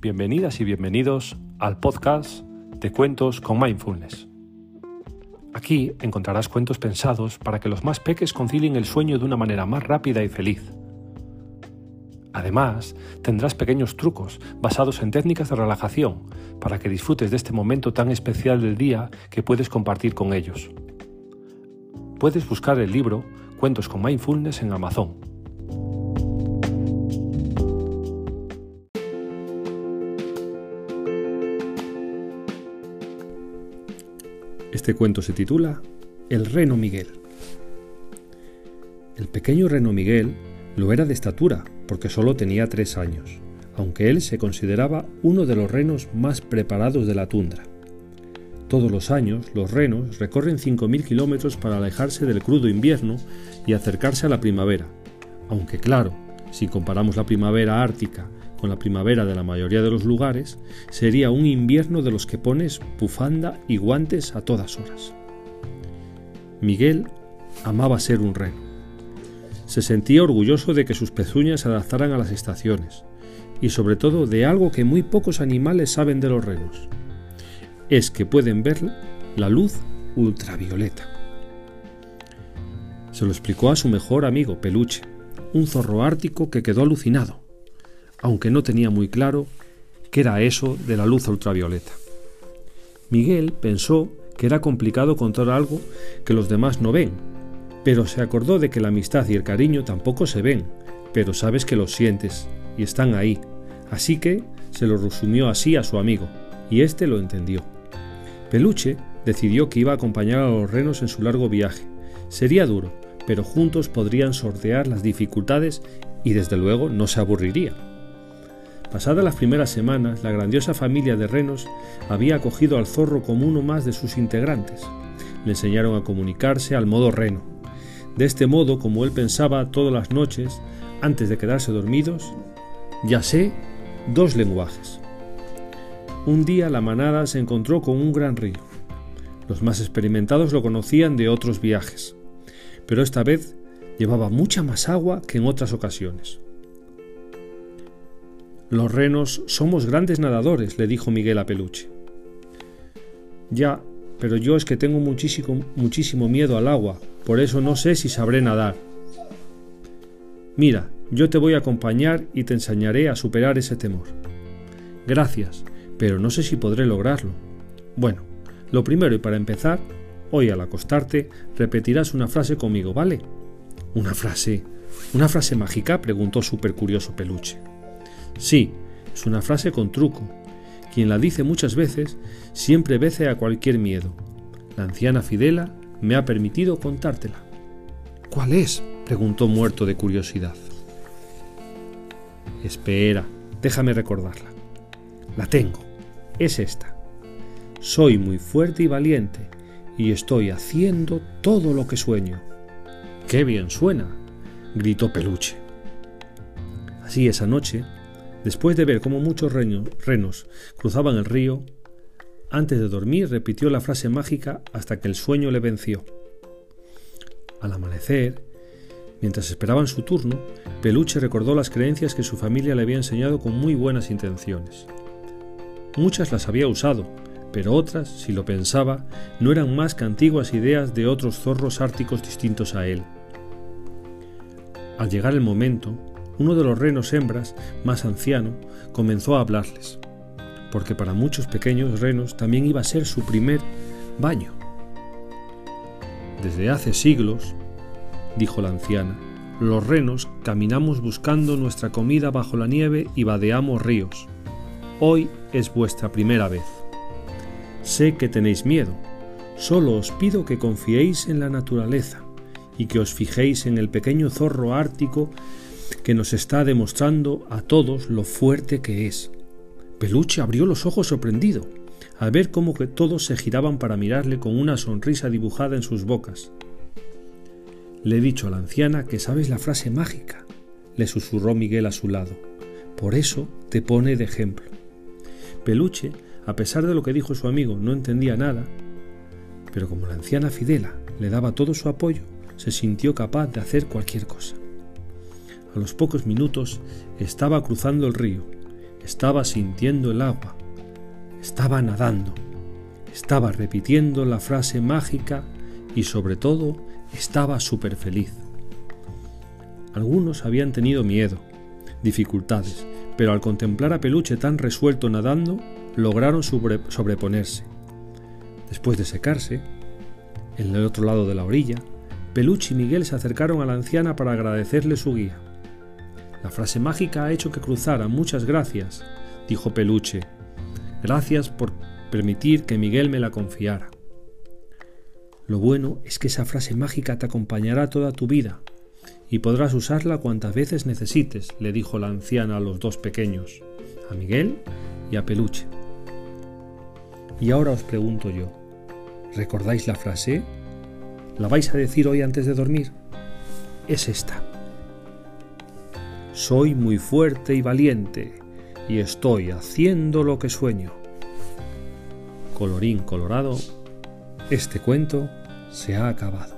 Bienvenidas y bienvenidos al podcast de Cuentos con Mindfulness. Aquí encontrarás cuentos pensados para que los más peques concilien el sueño de una manera más rápida y feliz. Además, tendrás pequeños trucos basados en técnicas de relajación para que disfrutes de este momento tan especial del día que puedes compartir con ellos. Puedes buscar el libro Cuentos con Mindfulness en Amazon Este cuento se titula El reno Miguel. El pequeño reno Miguel lo era de estatura porque solo tenía tres años, aunque él se consideraba uno de los renos más preparados de la tundra. Todos los años los renos recorren 5.000 kilómetros para alejarse del crudo invierno y acercarse a la primavera, aunque claro, si comparamos la primavera ártica con la primavera de la mayoría de los lugares, sería un invierno de los que pones bufanda y guantes a todas horas. Miguel amaba ser un reno. Se sentía orgulloso de que sus pezuñas se adaptaran a las estaciones, y sobre todo de algo que muy pocos animales saben de los renos. Es que pueden ver la luz ultravioleta. Se lo explicó a su mejor amigo, Peluche, un zorro ártico que quedó alucinado aunque no tenía muy claro qué era eso de la luz ultravioleta. Miguel pensó que era complicado contar algo que los demás no ven, pero se acordó de que la amistad y el cariño tampoco se ven, pero sabes que los sientes y están ahí, así que se lo resumió así a su amigo, y éste lo entendió. Peluche decidió que iba a acompañar a los renos en su largo viaje. Sería duro, pero juntos podrían sortear las dificultades y desde luego no se aburrirían. Pasadas las primeras semanas, la grandiosa familia de renos había acogido al zorro como uno más de sus integrantes. Le enseñaron a comunicarse al modo reno. De este modo, como él pensaba todas las noches, antes de quedarse dormidos, ya sé dos lenguajes. Un día la manada se encontró con un gran río. Los más experimentados lo conocían de otros viajes, pero esta vez llevaba mucha más agua que en otras ocasiones. Los renos somos grandes nadadores, le dijo Miguel a Peluche. Ya, pero yo es que tengo muchísimo, muchísimo miedo al agua, por eso no sé si sabré nadar. Mira, yo te voy a acompañar y te enseñaré a superar ese temor. Gracias, pero no sé si podré lograrlo. Bueno, lo primero y para empezar, hoy al acostarte repetirás una frase conmigo, ¿vale? ¿Una frase? ¿Una frase mágica? preguntó súper curioso Peluche. Sí, es una frase con truco. Quien la dice muchas veces siempre vence a cualquier miedo. La anciana Fidela me ha permitido contártela. ¿Cuál es? preguntó muerto de curiosidad. Espera, déjame recordarla. La tengo. Es esta. Soy muy fuerte y valiente y estoy haciendo todo lo que sueño. ¡Qué bien suena! gritó Peluche. Así esa noche Después de ver cómo muchos renos cruzaban el río, antes de dormir repitió la frase mágica hasta que el sueño le venció. Al amanecer, mientras esperaban su turno, Peluche recordó las creencias que su familia le había enseñado con muy buenas intenciones. Muchas las había usado, pero otras, si lo pensaba, no eran más que antiguas ideas de otros zorros árticos distintos a él. Al llegar el momento, uno de los renos hembras, más anciano, comenzó a hablarles, porque para muchos pequeños renos también iba a ser su primer baño. Desde hace siglos, dijo la anciana, los renos caminamos buscando nuestra comida bajo la nieve y vadeamos ríos. Hoy es vuestra primera vez. Sé que tenéis miedo, solo os pido que confiéis en la naturaleza y que os fijéis en el pequeño zorro ártico que nos está demostrando a todos lo fuerte que es. Peluche abrió los ojos sorprendido al ver cómo que todos se giraban para mirarle con una sonrisa dibujada en sus bocas. Le he dicho a la anciana que sabes la frase mágica, le susurró Miguel a su lado. Por eso te pone de ejemplo. Peluche, a pesar de lo que dijo su amigo, no entendía nada, pero como la anciana Fidela le daba todo su apoyo, se sintió capaz de hacer cualquier cosa. Los pocos minutos estaba cruzando el río. estaba sintiendo el agua, estaba nadando, estaba repitiendo la frase mágica y sobre todo estaba súper feliz. Algunos habían tenido miedo, dificultades, pero al contemplar a Peluche tan resuelto nadando, lograron sobreponerse. Después de secarse, en el otro lado de la orilla, Peluche y Miguel se acercaron a la anciana para agradecerle su guía. La frase mágica ha hecho que cruzara. Muchas gracias, dijo Peluche. Gracias por permitir que Miguel me la confiara. Lo bueno es que esa frase mágica te acompañará toda tu vida y podrás usarla cuantas veces necesites, le dijo la anciana a los dos pequeños, a Miguel y a Peluche. Y ahora os pregunto yo, ¿recordáis la frase? ¿La vais a decir hoy antes de dormir? Es esta. Soy muy fuerte y valiente y estoy haciendo lo que sueño. Colorín colorado, este cuento se ha acabado.